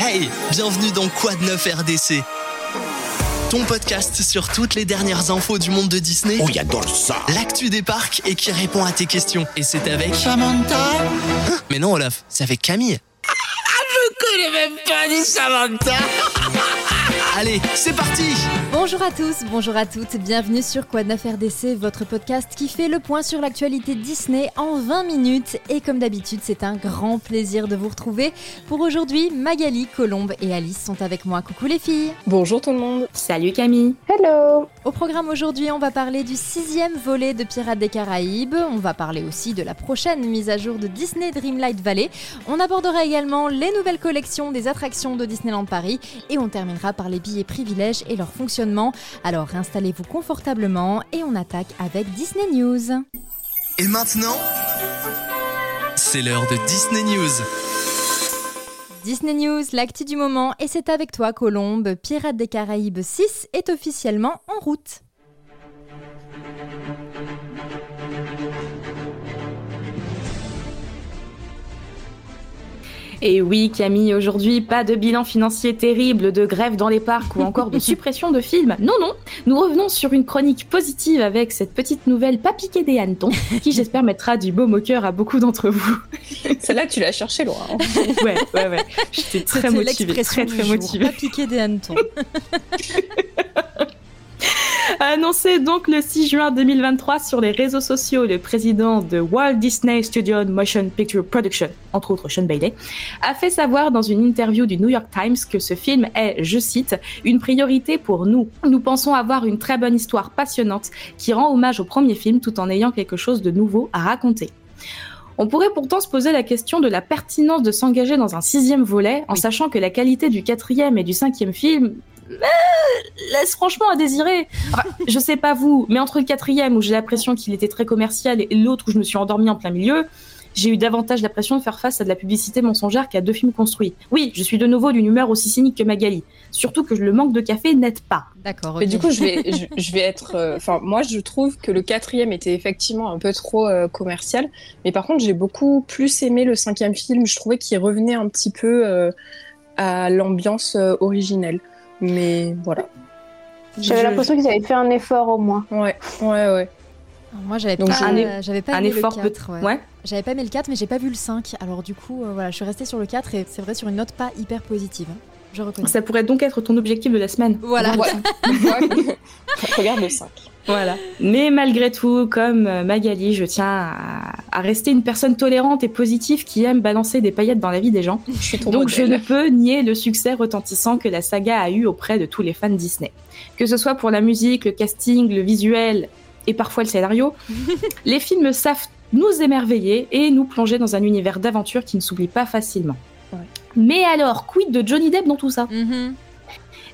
Hey, bienvenue dans Quad 9 RDC. Ton podcast sur toutes les dernières infos du monde de Disney. Oh, il adore ça. L'actu des parcs et qui répond à tes questions. Et c'est avec. Samantha Hein? Mais non, Olaf, c'est avec Camille. Je connais même pas du Samantha. Allez, c'est parti Bonjour à tous, bonjour à toutes, bienvenue sur Quad 9 RDC, votre podcast qui fait le point sur l'actualité Disney en 20 minutes. Et comme d'habitude, c'est un grand plaisir de vous retrouver. Pour aujourd'hui, Magali, Colombe et Alice sont avec moi. Coucou les filles Bonjour tout le monde. Salut Camille. Hello Au programme aujourd'hui, on va parler du sixième volet de Pirates des Caraïbes. On va parler aussi de la prochaine mise à jour de Disney Dreamlight Valley. On abordera également les nouvelles collections des attractions de Disneyland Paris. Et on terminera par les billets privilèges et leur fonctionnement. Alors installez-vous confortablement et on attaque avec Disney News. Et maintenant, c'est l'heure de Disney News. Disney News, l'actu du moment, et c'est avec toi Colombe. Pirates des Caraïbes 6 est officiellement en route. Et oui Camille, aujourd'hui pas de bilan financier terrible, de grève dans les parcs ou encore de suppression de films. Non non, nous revenons sur une chronique positive avec cette petite nouvelle pas piquée des hannetons qui j'espère mettra du baume au cœur à beaucoup d'entre vous. Celle-là, tu l'as cherchée loin. hein. Ouais ouais ouais, j'étais très motivée, très très jour, motivée. Pas des hannetons. Annoncé donc le 6 juin 2023 sur les réseaux sociaux, le président de Walt Disney Studio Motion Picture Production, entre autres Sean Bailey, a fait savoir dans une interview du New York Times que ce film est, je cite, une priorité pour nous. Nous pensons avoir une très bonne histoire passionnante qui rend hommage au premier film tout en ayant quelque chose de nouveau à raconter. On pourrait pourtant se poser la question de la pertinence de s'engager dans un sixième volet, en sachant que la qualité du quatrième et du cinquième film laisse franchement à désirer. Enfin, je sais pas vous, mais entre le quatrième où j'ai l'impression qu'il était très commercial et l'autre où je me suis endormie en plein milieu, j'ai eu davantage l'impression de faire face à de la publicité mensongère qu'à deux films construits. Oui, je suis de nouveau d'une humeur aussi cynique que Magali. Surtout que le manque de café n'aide pas. D'accord, Mais du coup, je vais, je, je vais être. euh, Enfin, moi, je trouve que le quatrième était effectivement un peu trop euh, commercial. Mais par contre, j'ai beaucoup plus aimé le cinquième film. Je trouvais qu'il revenait un petit peu euh, à l'ambiance euh, originelle. Mais voilà. J'avais Je- l'impression qu'ils avaient fait un effort au moins. Ouais, ouais, ouais. Moi, j'avais pas, un euh, j'avais pas Un aimé effort le peut 4. ouais. Ouais. J'avais pas aimé le 4, mais j'ai pas vu le 5. Alors, du coup, euh, voilà, je suis restée sur le 4 et c'est vrai sur une note pas hyper positive. hein. Je reconnais. Ça pourrait donc être ton objectif de la semaine. Voilà. Ouais. Ouais. Regarde le 5. Voilà. Mais malgré tout, comme euh, Magali, je tiens à, à rester une personne tolérante et positive qui aime balancer des paillettes dans la vie des gens. Je suis Donc je ne peux nier le succès retentissant que la saga a eu auprès de tous les fans Disney. Que ce soit pour la musique, le casting, le visuel et parfois le scénario, les films savent nous émerveiller et nous plonger dans un univers d'aventure qui ne s'oublie pas facilement. Ouais. Mais alors, quid de Johnny Depp dans tout ça? Mhm.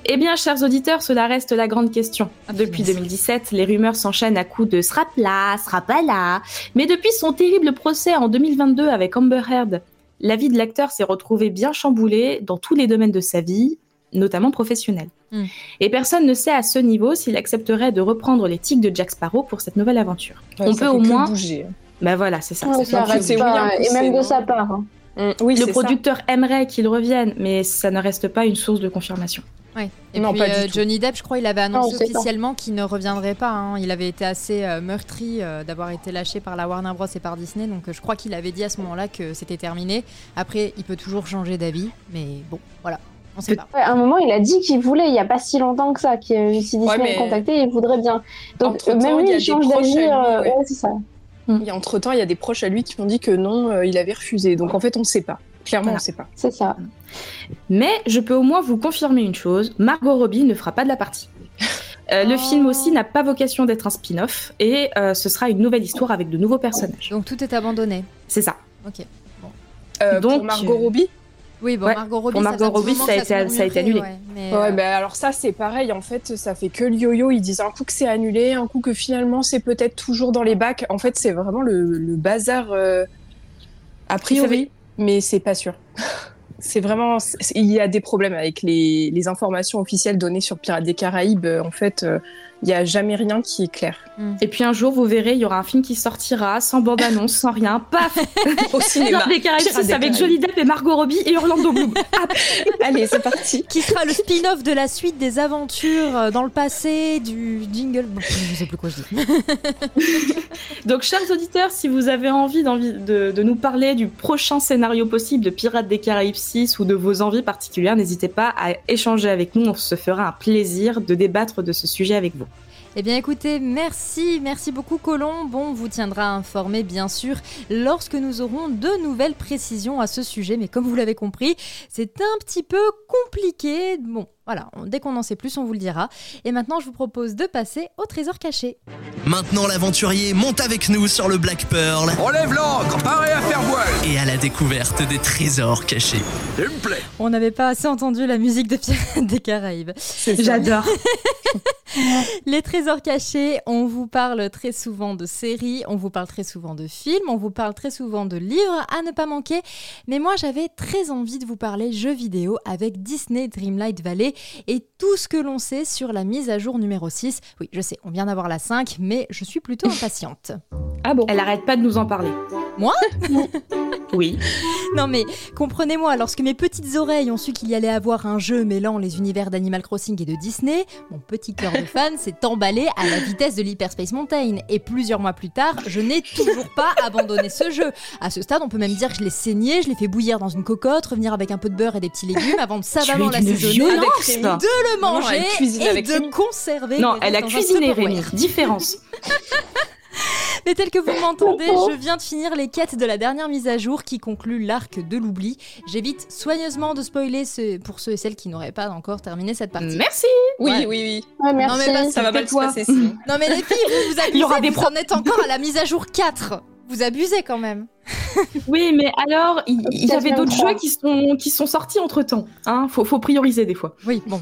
Eh bien, chers auditeurs, cela reste la grande question. Ah, Depuis punaise. 2017, les rumeurs s'enchaînent à coups de sera là, sera pas là. Mais depuis son terrible procès en 2022 avec Amber Heard, la vie de l'acteur s'est retrouvée bien chamboulée dans tous les domaines de sa vie, notamment professionnelle. Mm. Et personne ne sait à ce niveau s'il accepterait de reprendre les tics de Jack Sparrow pour cette nouvelle aventure. Ouais, On peut au moins- bouger. Ben voilà, c'est ça. Ouais, ça pas, et même de sa part. hein. Mm, Oui, Le c'est ça. producteur aimerait qu'il revienne, mais ça ne reste pas une source de confirmation. Ouais. Et Non, puis pas du euh. Johnny Depp, je crois, il avait on annoncé officiellement qu'il ne reviendrait pas. hein. Il avait été assez euh, meurtri euh, d'avoir été lâché par la Warner Bros et par Disney, donc euh, je crois qu'il avait dit à ce moment-là que c'était terminé. Après, il peut toujours changer d'avis, mais bon, voilà, on sait pas. Ouais, à un moment, il a dit qu'il voulait, il n'y a pas si longtemps que ça, que euh, si Disney Ouais, mais- le contactait, il voudrait bien. Donc, même il lui, y a il des change proches à d'avis. lui, euh, ouais. ouais, c'est ça. Et entre-temps, il y a des proches à lui qui m'ont dit que non, euh, il avait refusé. Donc en fait, on ne sait pas. Clairement, Voilà. on ne sait pas. C'est ça. Mais je peux au moins vous confirmer une chose, Margot Robbie ne fera pas de la partie. Euh, Le Oh. film aussi n'a pas vocation d'être un spin-off et euh, ce sera une nouvelle histoire avec de nouveaux personnages. Donc tout est abandonné. C'est ça. Ok. Euh, Donc, pour Margot Robbie? Oui, bon, Ouais, Margot Robbie, pour ça Margot petit Robbie, ça a été- ça a annulé. ouais, mais, Ouais, ben alors ça c'est pareil en fait, ça fait que le yo-yo. Ils disent un coup que c'est annulé, un coup que finalement c'est peut-être toujours dans les bacs. En fait, c'est vraiment le, le bazar euh, a priori, mais c'est pas sûr. c'est vraiment, il y a des problèmes avec les, les informations officielles données sur Pirates des Caraïbes. euh, En fait, euh, il y a jamais rien qui est clair. Et puis un jour, vous verrez, il y aura un film qui sortira sans bande-annonce, sans rien, paf Au cinéma. Pirates des Caraïbes Pirates 6 des avec Caraïbes. Johnny Depp et Margot Robbie et Orlando Bloom. Allez, c'est parti. Qui sera le spin-off de la suite des aventures euh, dans le passé du jingle? Bon, je sais plus quoi je dis. Donc, chers auditeurs, si vous avez envie de, de nous parler du prochain scénario possible de Pirates des Caraïbes 6 ou de vos envies particulières, n'hésitez pas à échanger avec nous. On se fera un plaisir de débattre de ce sujet avec vous. Eh bien écoutez, merci, merci beaucoup Colombe. On vous tiendra informé bien sûr lorsque nous aurons de nouvelles précisions à ce sujet. Mais comme vous l'avez compris, c'est un petit peu compliqué. Bon, voilà, dès qu'on en sait plus, on vous le dira. Et maintenant, je vous propose de passer au trésor caché. Maintenant, l'aventurier monte avec nous sur le Black Pearl Relève l'ancre, paré à faire voile. et à la découverte des trésors cachés. Il me plaît. On n'avait pas assez entendu la musique de Pirates des Caraïbes. J'adore. Les trésors cachés, on vous parle très souvent de séries, on vous parle très souvent de films, on vous parle très souvent de livres à ne pas manquer. Mais moi, j'avais très envie de vous parler jeux vidéo avec Disney Dreamlight Valley et tout ce que l'on sait sur la mise à jour numéro 6. Oui, je sais, on vient d'avoir la 5, mais je suis plutôt impatiente. Ah bon? Elle arrête pas de nous en parler. Moi? Oui. Non mais comprenez-moi, lorsque mes petites oreilles ont su qu'il y allait avoir un jeu mêlant les univers d'Animal Crossing et de Disney, mon petit cœur de fan s'est emballé à la vitesse de l'Hyperspace Mountain. Et plusieurs mois plus tard, je n'ai toujours pas abandonné ce jeu. À ce stade, on peut même dire que je l'ai saigné, je l'ai fait bouillir dans une cocotte, revenir avec un peu de beurre et des petits légumes avant de savamment l'assaisonner, de le Non, manger cuisine et de conserver. Non, elle a cuisiné. Rémi. Différence. Mais tel que vous m'entendez, je viens de finir les quêtes de la dernière mise à jour qui conclut l'arc de l'oubli. J'évite soigneusement de spoiler ce- pour ceux et celles qui n'auraient pas encore terminé cette partie. Merci. Oui, Ouais. oui, oui. Ouais, merci. mais pas Ça va mal se passer sinon. Non mais les filles, vous vous abusez, Il y aura des vous en êtes encore à la mise à jour 4. Vous abusez quand même. Oui, mais alors, il il y, avait d'autres jeux qui sont, qui sont sortis entre temps. Hein faut, faut prioriser des fois. Oui, bon.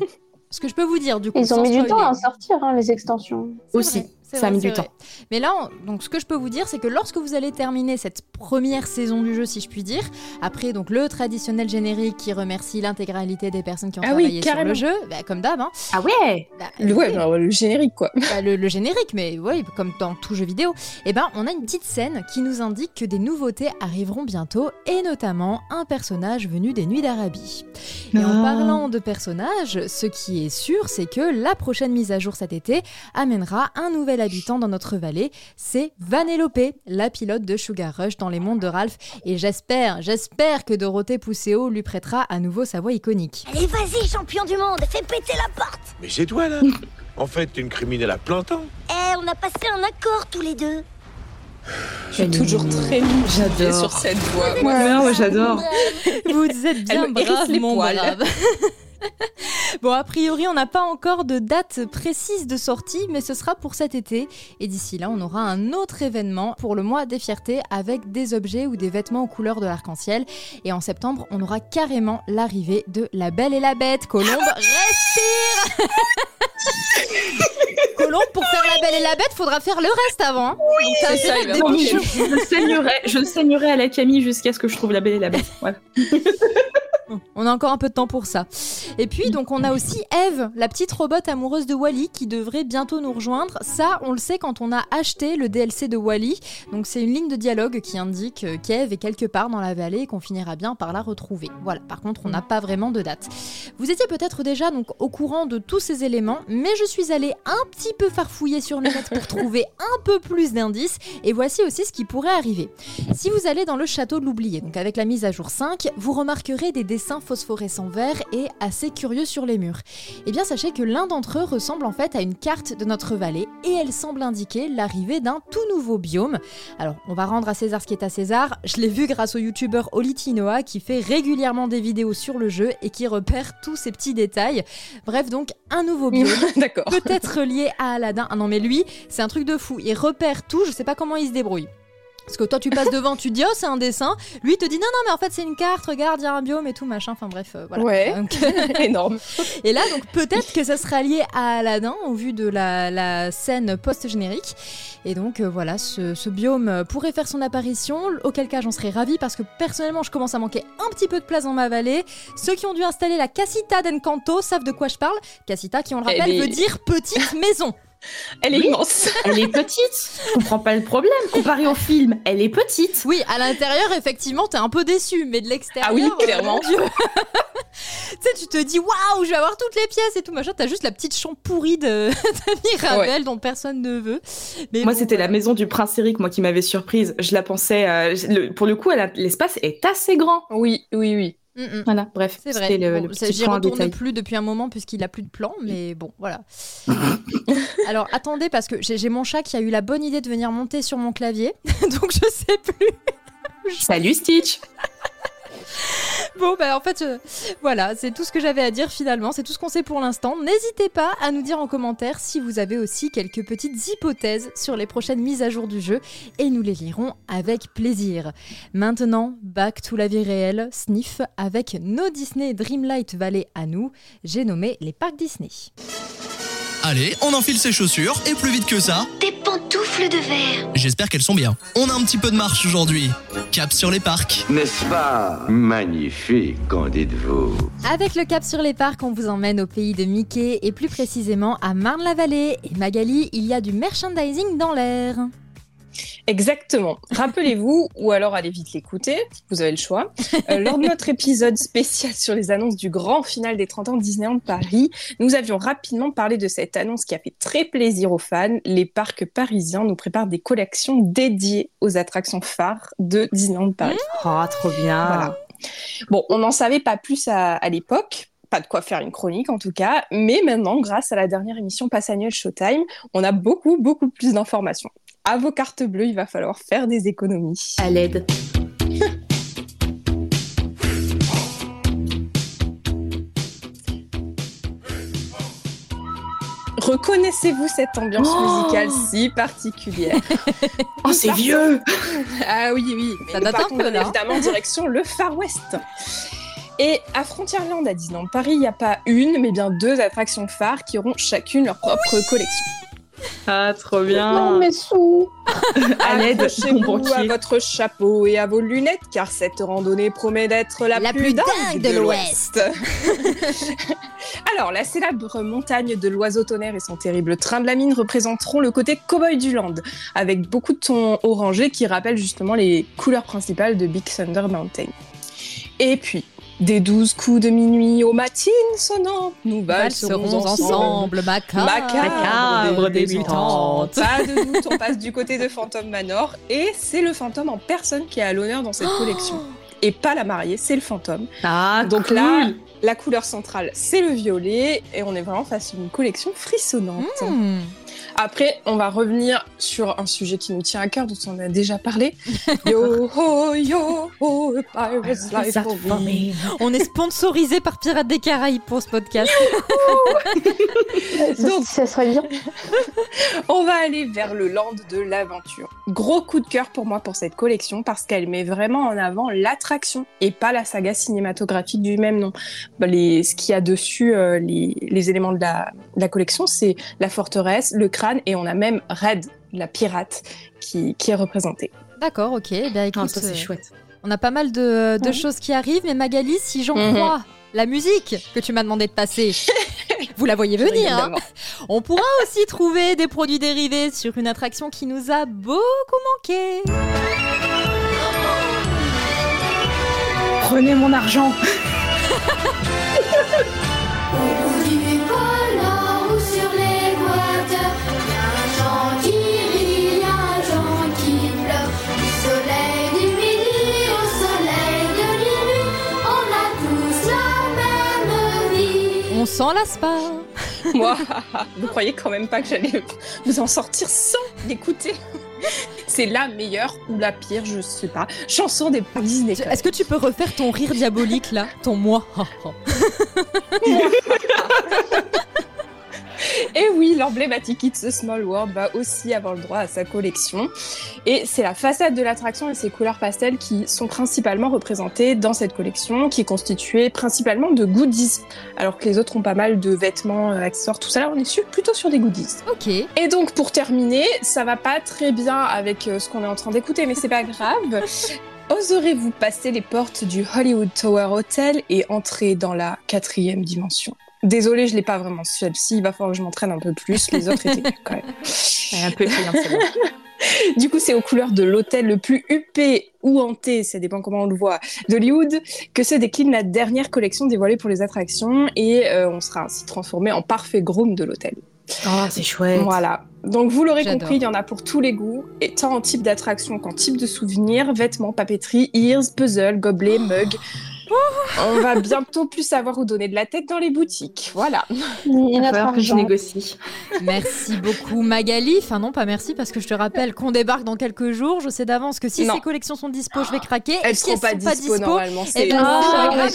Ce que je peux vous dire du coup. Ils ont mis du temps à sortir, hein, les extensions. Aussi, vrai, ça a mis du vrai. temps. Mais là, on- donc ce que je peux vous dire, c'est que lorsque vous allez terminer cette première saison du jeu, si je puis dire, après donc le traditionnel générique qui remercie l'intégralité des personnes qui ont Ah oui, travaillé sur carrément. le jeu, bah, comme d'hab, hein, Ah ouais bah, Le, ouais, oui. genre, le générique, quoi. Bah, le, le générique, mais oui, comme dans tout jeu vidéo, eh ben, on a une petite scène qui nous indique que des nouveautés arriveront bientôt, et notamment un personnage venu des Nuits d'Arabie. Et en Ah. parlant de personnages, ce qui est sûr, c'est que la prochaine mise à jour cet été amènera un nouvel habitant dans notre vallée, c'est Vanellope, la pilote de Sugar Rush dans les mondes de Ralph, et j'espère, j'espère que Dorothée Pousseau lui prêtera à nouveau sa voix iconique. Allez, vas-y, champion du monde, fais péter la porte Mais c'est toi là En fait, t'es une criminelle à plein temps. Eh, on a passé un accord tous les deux. Je suis toujours très J'adore. sur cette voix. Ouais, ouais, j'adore. Vous êtes bien brave, les mon poils. brave. bon, a priori, on n'a pas encore de date précise de sortie, mais ce sera pour cet été. Et d'ici là, on aura un autre événement pour le mois des fiertés avec des objets ou des vêtements aux couleurs de l'arc-en-ciel. Et en septembre, on aura carrément l'arrivée de La Belle et la Bête. Colombe, respire Colombe, pour faire La Belle et la Bête, faudra faire le reste avant. hein. Donc, t'as c'est ça, Promis, dépêcher. je, je saignerai, je saignerai à la Camille jusqu'à ce que je trouve la belle et la bête. Voilà. On a encore un peu de temps pour ça. Et puis, donc, on a aussi Eve, la petite robot amoureuse de Wally, qui devrait bientôt nous rejoindre. Ça, on le sait quand on a acheté le DLC de Wally. Donc, c'est une ligne de dialogue qui indique qu'Eve est quelque part dans la vallée et qu'on finira bien par la retrouver. Voilà. Par contre, on n'a pas vraiment de date. Vous étiez peut-être déjà donc au courant de tous ces éléments, mais je suis allée un petit peu farfouiller sur le net pour trouver un peu plus d'indices. Et voici aussi ce qui pourrait arriver. Si vous allez dans le château de l'oublié, donc avec la mise à jour 5, vous remarquerez des dessins phosphorescents verts et assez curieux sur les murs. Eh bien, sachez que l'un d'entre eux ressemble en fait à une carte de notre vallée et elle semble indiquer l'arrivée d'un tout nouveau biome. Alors, on va rendre à César ce qui est à César. Je l'ai vu grâce au youtubeur Olitinoa qui fait régulièrement des vidéos sur le jeu et qui repère tous ces petits détails. Bref, donc un nouveau biome D'accord. peut-être lié à Aladdin. Ah non, mais lui, c'est un truc de fou. Il repère tout, je sais pas comment il se débrouille. Parce que toi, tu passes devant, tu dis, oh, c'est un dessin. Lui, il te dit, non, non, mais en fait, c'est une carte, regarde, il y a un biome et tout, machin. Enfin, bref, euh, voilà. Ouais. Donc, Énorme. et là, donc, peut-être que ça sera lié à Aladdin, au vu de la, la scène post-générique. Et donc, euh, voilà, ce, ce biome pourrait faire son apparition, auquel cas, j'en serais ravie, parce que personnellement, je commence à manquer un petit peu de place dans ma vallée. Ceux qui ont dû installer la Casita d'Encanto savent de quoi je parle. Casita, qui, on le Elle rappelle, veut dire petite maison. Elle est Oui. immense. Elle est petite. Je comprends pas le problème. Comparée au film, elle est petite. Oui, à l'intérieur, effectivement, t'es un peu déçu, mais de l'extérieur. Ah oui, euh, clairement. tu sais, tu te dis waouh, je vais avoir toutes les pièces et tout machin. T'as juste la petite chambre pourrie de, de Mirabel dont personne ne veut. Mais Moi, bon, c'était la maison du prince Eric, moi, qui m'avait surprise. Je la pensais. euh, le- pour le coup, l'espace est assez grand. Oui, oui, oui. Mm, mm. Voilà, bref. C'est vrai. C'était le, Bon, le ça, petit J'y point retourne détail. plus depuis un moment puisqu'il a plus de plan, mais bon, voilà. Alors attendez, parce que j'ai mon chat qui a eu la bonne idée de venir monter sur mon clavier, donc je sais plus. Salut Stitch Bon, bah en fait, je- voilà, c'est tout ce que j'avais à dire finalement, c'est tout ce qu'on sait pour l'instant. N'hésitez pas à nous dire en commentaire si vous avez aussi quelques petites hypothèses sur les prochaines mises à jour du jeu et nous les lirons avec plaisir. Maintenant, back to la vie réelle, Sniff, avec nos Disney Dreamlight Valley à nous, j'ai nommé les parcs Disney. Allez, on enfile ses chaussures et plus vite que ça, Des pantoufles de verre. j'espère qu'elles sont bien. On a un petit peu de marche aujourd'hui. Cap sur les parcs. N'est-ce pas magnifique, qu'en dites-vous Avec le cap sur les parcs, on vous emmène au pays de Mickey et plus précisément à Marne-la-Vallée. Et Magali, il y a du merchandising dans l'air. Exactement. Rappelez-vous, ou alors allez vite l'écouter, vous avez le choix. Euh, lors de notre épisode spécial sur les annonces du grand final des 30 ans de Disneyland Paris, nous avions rapidement parlé de cette annonce qui a fait très plaisir aux fans. Les parcs parisiens nous préparent des collections dédiées aux attractions phares de Disneyland Paris. Oh, trop bien Voilà. Bon, on n'en savait pas plus à, à l'époque. Pas de quoi faire une chronique en tout cas, mais maintenant, grâce à la dernière émission Pass Annuel Showtime, on a beaucoup, beaucoup plus d'informations. À vos cartes bleues, il va falloir faire des économies. À l'aide. Reconnaissez-vous cette ambiance Oh musicale si particulière Oh, c'est vieux Ah oui, oui. Mais Ça date un peu, là. évidemment direction le Far West. Et à Frontierland à Disneyland Paris, il n'y a pas une, mais bien deux attractions phares qui auront chacune leur propre collection. Ah, trop Non, bien mais sous. À l'aide, à votre chapeau et à vos lunettes, car cette randonnée promet d'être la, La plus dingue de l'Ouest. Alors, la célèbre montagne de l'oiseau tonnerre et son terrible train de la mine représenteront le côté cowboy du land, avec beaucoup de tons orangés qui rappellent justement les couleurs principales de Big Thunder Mountain. Et puis, des douze coups de minuit aux matines sonnantes, nous valserons ensemble. ensemble, macabre, Macabre débutante. Pas de doute, on passe du côté de Phantom Manor et c'est le fantôme en personne qui est à l'honneur dans cette collection. Et pas la mariée, c'est le fantôme. Ah, Donc cool. là, la couleur centrale, c'est le violet et on est vraiment face à une collection frissonnante. Hmm. Après, on va revenir sur un sujet qui nous tient à cœur, dont on a déjà parlé. Yo ho yo ho, pirate's life Ça for for me? me. On est sponsorisé par Pirates des Caraïbes pour ce podcast. Ça, Donc- ça serait bien. On va aller vers le land de l'aventure. Gros coup de cœur pour moi pour cette collection parce qu'elle met vraiment en avant l'attraction et pas la saga cinématographique du même nom. Bah, les, ce qu'il y a dessus, euh, les, les éléments de la, de la collection, c'est la forteresse, le crâne et on a même Red, la pirate, qui, qui est représentée. D'accord, ok. Eh bien, Ah, écoute, c'est euh, chouette. on a pas mal de, de choses qui arrivent, mais Magali, si j'en Mhm. crois la musique que tu m'as demandé de passer, vous la voyez venir. hein. On pourra aussi trouver des produits dérivés sur une attraction qui nous a beaucoup manqué. Prenez mon argent s'en lasse pas. Moi, vous croyez quand même pas que j'allais vous en sortir sans l'écouter C'est la meilleure ou la pire, je sais pas. Chanson des Disney. Est-ce que tu peux refaire ton rire diabolique là? Ton moi Et oui, l'emblématique It's a Small World va aussi avoir le droit à sa collection. Et c'est la façade de l'attraction et ses couleurs pastel qui sont principalement représentées dans cette collection, qui est constituée principalement de goodies. Alors que les autres ont pas mal de vêtements, euh, accessoires, tout ça. Là, on est sur- plutôt sur des goodies. Ok. Et donc, pour terminer, ça va pas très bien avec euh, ce qu'on est en train d'écouter, mais c'est pas grave. Oserez-vous passer les portes du Hollywood Tower Hotel et entrer dans la quatrième dimension? Désolée, je l'ai pas vraiment celle-ci. Il va falloir que je m'entraîne un peu plus. Les autres étaient quand même. un peu. Du coup, c'est aux couleurs de l'hôtel le plus huppé ou hanté, ça dépend comment on le voit, d'Hollywood, que se décline la dernière collection dévoilée pour les attractions et euh, on sera ainsi transformé en parfait groom de l'hôtel. Oh, c'est chouette. Voilà. Donc vous l'aurez compris, il y en a pour tous les goûts, et tant en type d'attraction qu'en type de souvenir, vêtements, papeterie, ears, puzzle, gobelets, mugs. On va bientôt plus savoir où donner de la tête dans les boutiques. Voilà. Il va falloir que je négocie. Merci beaucoup Magali. Enfin non, pas merci parce que je te rappelle qu'on débarque dans quelques jours. Je sais d'avance que si Non. ces collections sont dispo, je vais craquer. Elles si seront pas dispo, normalement. eh c'est- ben, Ah, pas grave,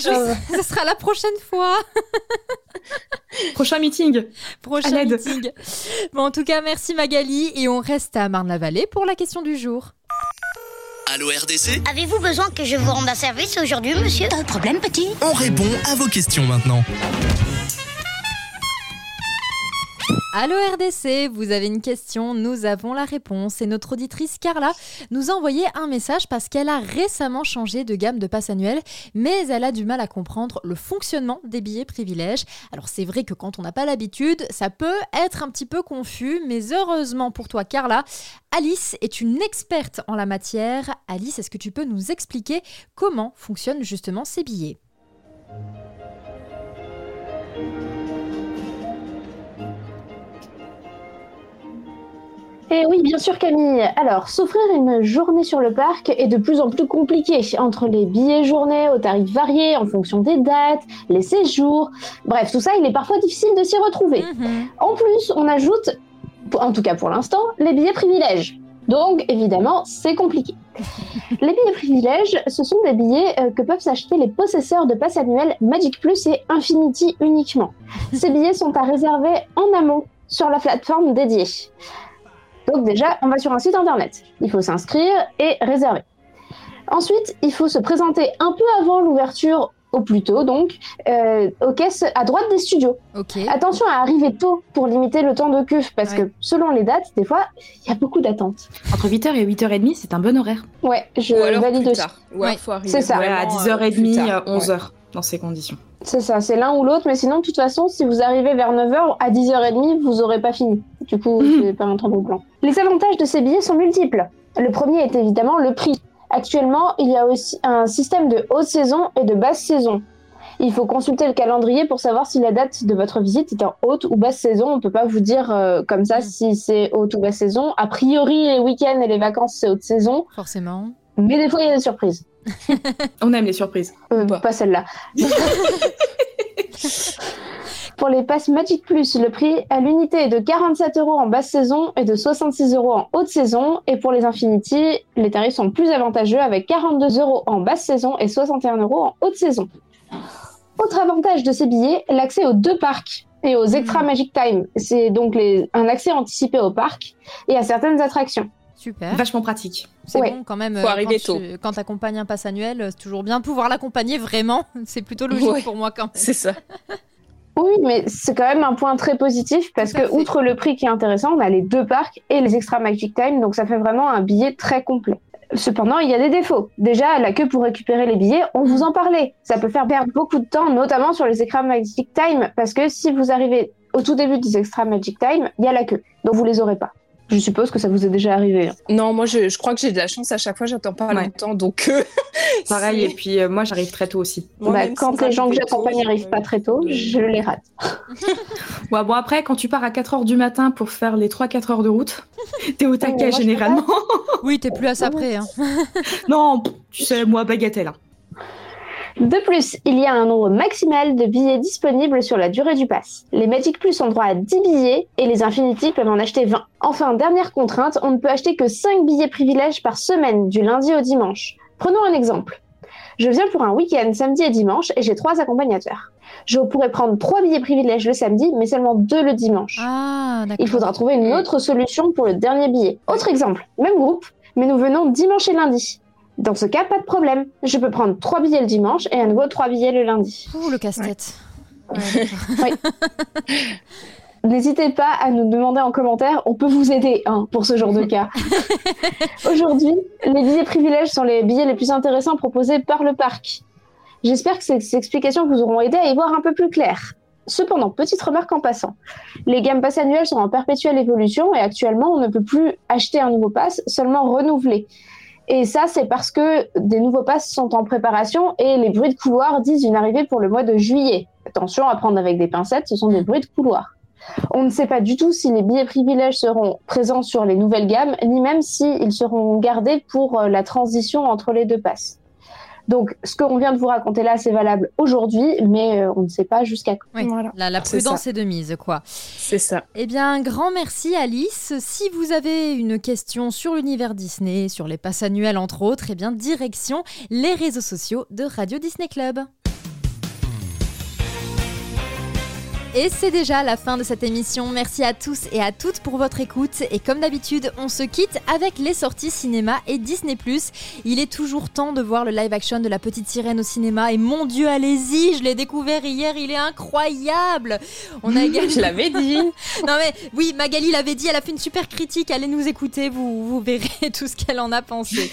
je- ce sera la prochaine fois. Prochain meeting. Prochain meeting. Bon, en tout cas, merci Magali. Et on reste à Marne-la-Vallée pour la question du jour. Allô RDC Avez-vous besoin que je vous rende un service aujourd'hui, monsieur? Pas de problème, petit. On répond à vos questions maintenant. Allô RDC, vous avez une question, nous avons la réponse. Et notre auditrice Carla nous a envoyé un message parce qu'elle a récemment changé de gamme de passe annuel, mais elle a du mal à comprendre le fonctionnement des billets privilèges. Alors c'est vrai que quand on n'a pas l'habitude, ça peut être un petit peu confus, mais heureusement pour toi Carla, Alice est une experte en la matière. Alice, est-ce que tu peux nous expliquer comment fonctionnent justement ces billets? Et oui, bien sûr Camille. Alors, s'offrir une journée sur le parc est de plus en plus compliqué entre les billets journées aux tarifs variés en fonction des dates, les séjours. Bref, tout ça, il est parfois difficile de s'y retrouver. Mhm. En plus, on ajoute, en tout cas pour l'instant, les billets privilèges. Donc, évidemment, c'est compliqué. les billets privilèges, ce sont des billets euh, que peuvent s'acheter les possesseurs de passes annuelles Magic Plus et Infinity uniquement. Ces billets sont à réserver en amont sur la plateforme dédiée. Donc déjà, on va sur un site internet. Il faut s'inscrire et réserver. Ensuite, il faut se présenter un peu avant l'ouverture, au plus tôt donc, euh, aux caisses à droite des studios. Attention à arriver tôt pour limiter le temps de queue, parce Ouais. que selon les dates, des fois, il y a beaucoup d'attentes. Entre 8h et 8h30, c'est un bon horaire. Ouais, je Ou alors valide plus aussi. tard. Ouais. faut arriver C'est ça. Ouais, à vraiment, euh, 10h30, plus tard. 11h, dans ces conditions. C'est ça, c'est l'un ou l'autre, mais sinon, de toute façon, si vous arrivez vers 9h, à 10h30, vous aurez pas fini. Du coup, c'est pas un très bon plan. Les avantages de ces billets sont multiples. Le premier est évidemment le prix. Actuellement, il y a aussi un système de haute saison et de basse saison. Il faut consulter le calendrier pour savoir si la date de votre visite est en haute ou basse saison. On peut pas vous dire euh, comme ça Mhm. si c'est haute ou basse saison. A priori, les week-ends et les vacances, c'est haute saison. Forcément. Mais des fois, il y a des surprises. On aime les surprises. Euh. Pas celle-là. Pour les passes Magic Plus, le prix à l'unité est de 47 euros en basse saison et de 66 euros en haute saison. Et pour les Infinity, les tarifs sont plus avantageux avec 42 euros en basse saison et 61 euros en haute saison. Autre avantage de ces billets, l'accès aux deux parcs et aux Extra Magic Time. C'est donc les- un accès anticipé au parc et à certaines attractions. Super. Vachement pratique. C'est Ouais. bon quand même. Faut euh, arriver quand tôt. tu- quand t'accompagnes un pass annuel, euh, c'est toujours bien pouvoir l'accompagner vraiment. C'est plutôt logique Ouais. pour moi quand même. C'est ça. Oui, mais c'est quand même un point très positif parce que, outre le prix qui est intéressant, on a les deux parcs et les Extra Magic Time, donc ça fait vraiment un billet très complet. Cependant, il y a des défauts. Déjà, la queue pour récupérer les billets, on vous en parlait. Ça peut faire perdre beaucoup de temps, notamment sur les Extra Magic Time, parce que si vous arrivez au tout début des Extra Magic Time, il y a la queue, donc vous les aurez pas. Je suppose que ça vous est déjà arrivé. hein. Non, moi je, je crois que j'ai de la chance à chaque fois, j'attends pas Ouais. longtemps, donc euh, Pareil, et puis euh, moi j'arrive très tôt aussi. moi, Bah, quand les gens que j'accompagne n'arrivent pas très tôt, je les rate. Ouais, bon après, quand tu pars à 4h du matin pour faire les 3-4 heures de route, t'es au taquet moi, peux généralement. Oui, t'es plus à ça près. hein. non, tu sais, moi, bagatelle. hein. De plus, il y a un nombre maximal de billets disponibles sur la durée du pass. Les Magic Plus ont droit à 10 billets et les Infinity peuvent en acheter 20. Enfin, dernière contrainte, on ne peut acheter que 5 billets privilèges par semaine, du lundi au dimanche. Prenons un exemple. Je viens pour un week-end samedi et dimanche et j'ai trois accompagnateurs. Je pourrais prendre 3 billets privilèges le samedi, mais seulement 2 le dimanche. Ah, d'accord. Il faudra trouver une autre solution pour le dernier billet. Autre exemple, même groupe, mais nous venons dimanche et lundi. Dans ce cas, pas de problème. Je peux prendre 3 billets le dimanche et à nouveau 3 billets le lundi. Ouh, le casse-tête. Ouais, d'accord. N'hésitez pas à nous demander en commentaire, on peut vous aider hein, pour ce genre de cas. Aujourd'hui, les billets privilèges sont les billets les plus intéressants proposés par le parc. J'espère que ces, ces explications vous auront aidé à y voir un peu plus clair. Cependant, petite remarque en passant, les gammes pass annuelles sont en perpétuelle évolution et actuellement, on ne peut plus acheter un nouveau pass, seulement renouveler. Et ça, c'est parce que des nouveaux passes sont en préparation et les bruits de couloir disent une arrivée pour le mois de juillet. Attention à prendre avec des pincettes, ce sont des bruits de couloir. On ne sait pas du tout si les billets privilèges seront présents sur les nouvelles gammes, ni même s'ils seront gardés pour euh, la transition entre les deux passes. Donc, ce qu'on vient de vous raconter là, c'est valable aujourd'hui, mais euh, on ne sait pas jusqu'à quand. Oui, Voilà. la, prudence est de mise, quoi. C'est ça. Eh bien, un grand merci Alice. Si vous avez une question sur l'univers Disney, sur les passes annuelles entre autres, eh bien, direction les réseaux sociaux de Radio Disney Club. Et c'est déjà la fin de cette émission. Merci à tous et à toutes pour votre écoute. Et comme d'habitude, on se quitte avec les sorties cinéma et Disney+. Il est toujours temps de voir le live action de La Petite Sirène au cinéma. Et mon Dieu, allez-y, je l'ai découvert hier, il est incroyable. On a également... Je l'avais dit. Non mais oui, Magali l'avait dit, elle a fait une super critique, allez nous écouter, vous, vous verrez tout ce qu'elle en a pensé.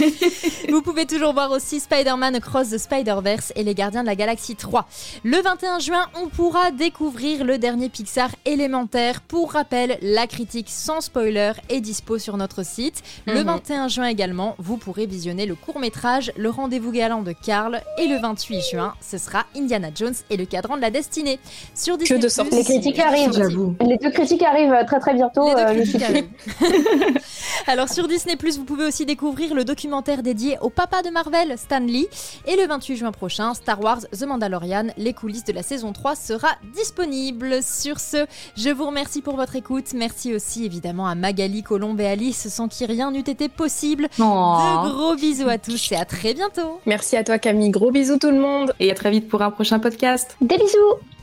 vous pouvez toujours voir aussi Spider-Man Across the Spider-Verse et les Gardiens de la Galaxie 3. Le 21 juin, on pourra découvrir le dernier Pixar élémentaire. Pour rappel, la critique sans spoiler est dispo sur notre site. Le Mhm. 21 juin également, vous pourrez visionner le court-métrage Le rendez-vous galant de Karl et le 28 juin, ce sera Indiana Jones et le cadran de la destinée. Sur Disney+, de sorties. Les critiques arrivent. J'avoue. Les deux critiques arrivent euh, très très bientôt. Les deux euh, je. Alors sur Disney vous pouvez aussi découvrir le documentaire dédié au papa de Marvel, Stan Lee. Et le 28 juin prochain, Star Wars The Mandalorian, les coulisses de la saison 3 sera disponible. Sur ce, je vous remercie pour votre écoute. Merci aussi évidemment à Magali, Colombe et Alice, sans qui rien n'eût été possible. Oh. De gros bisous à tous et à très bientôt. Merci à toi Camille. Gros bisous tout le monde. Et à très vite pour un prochain podcast. Des bisous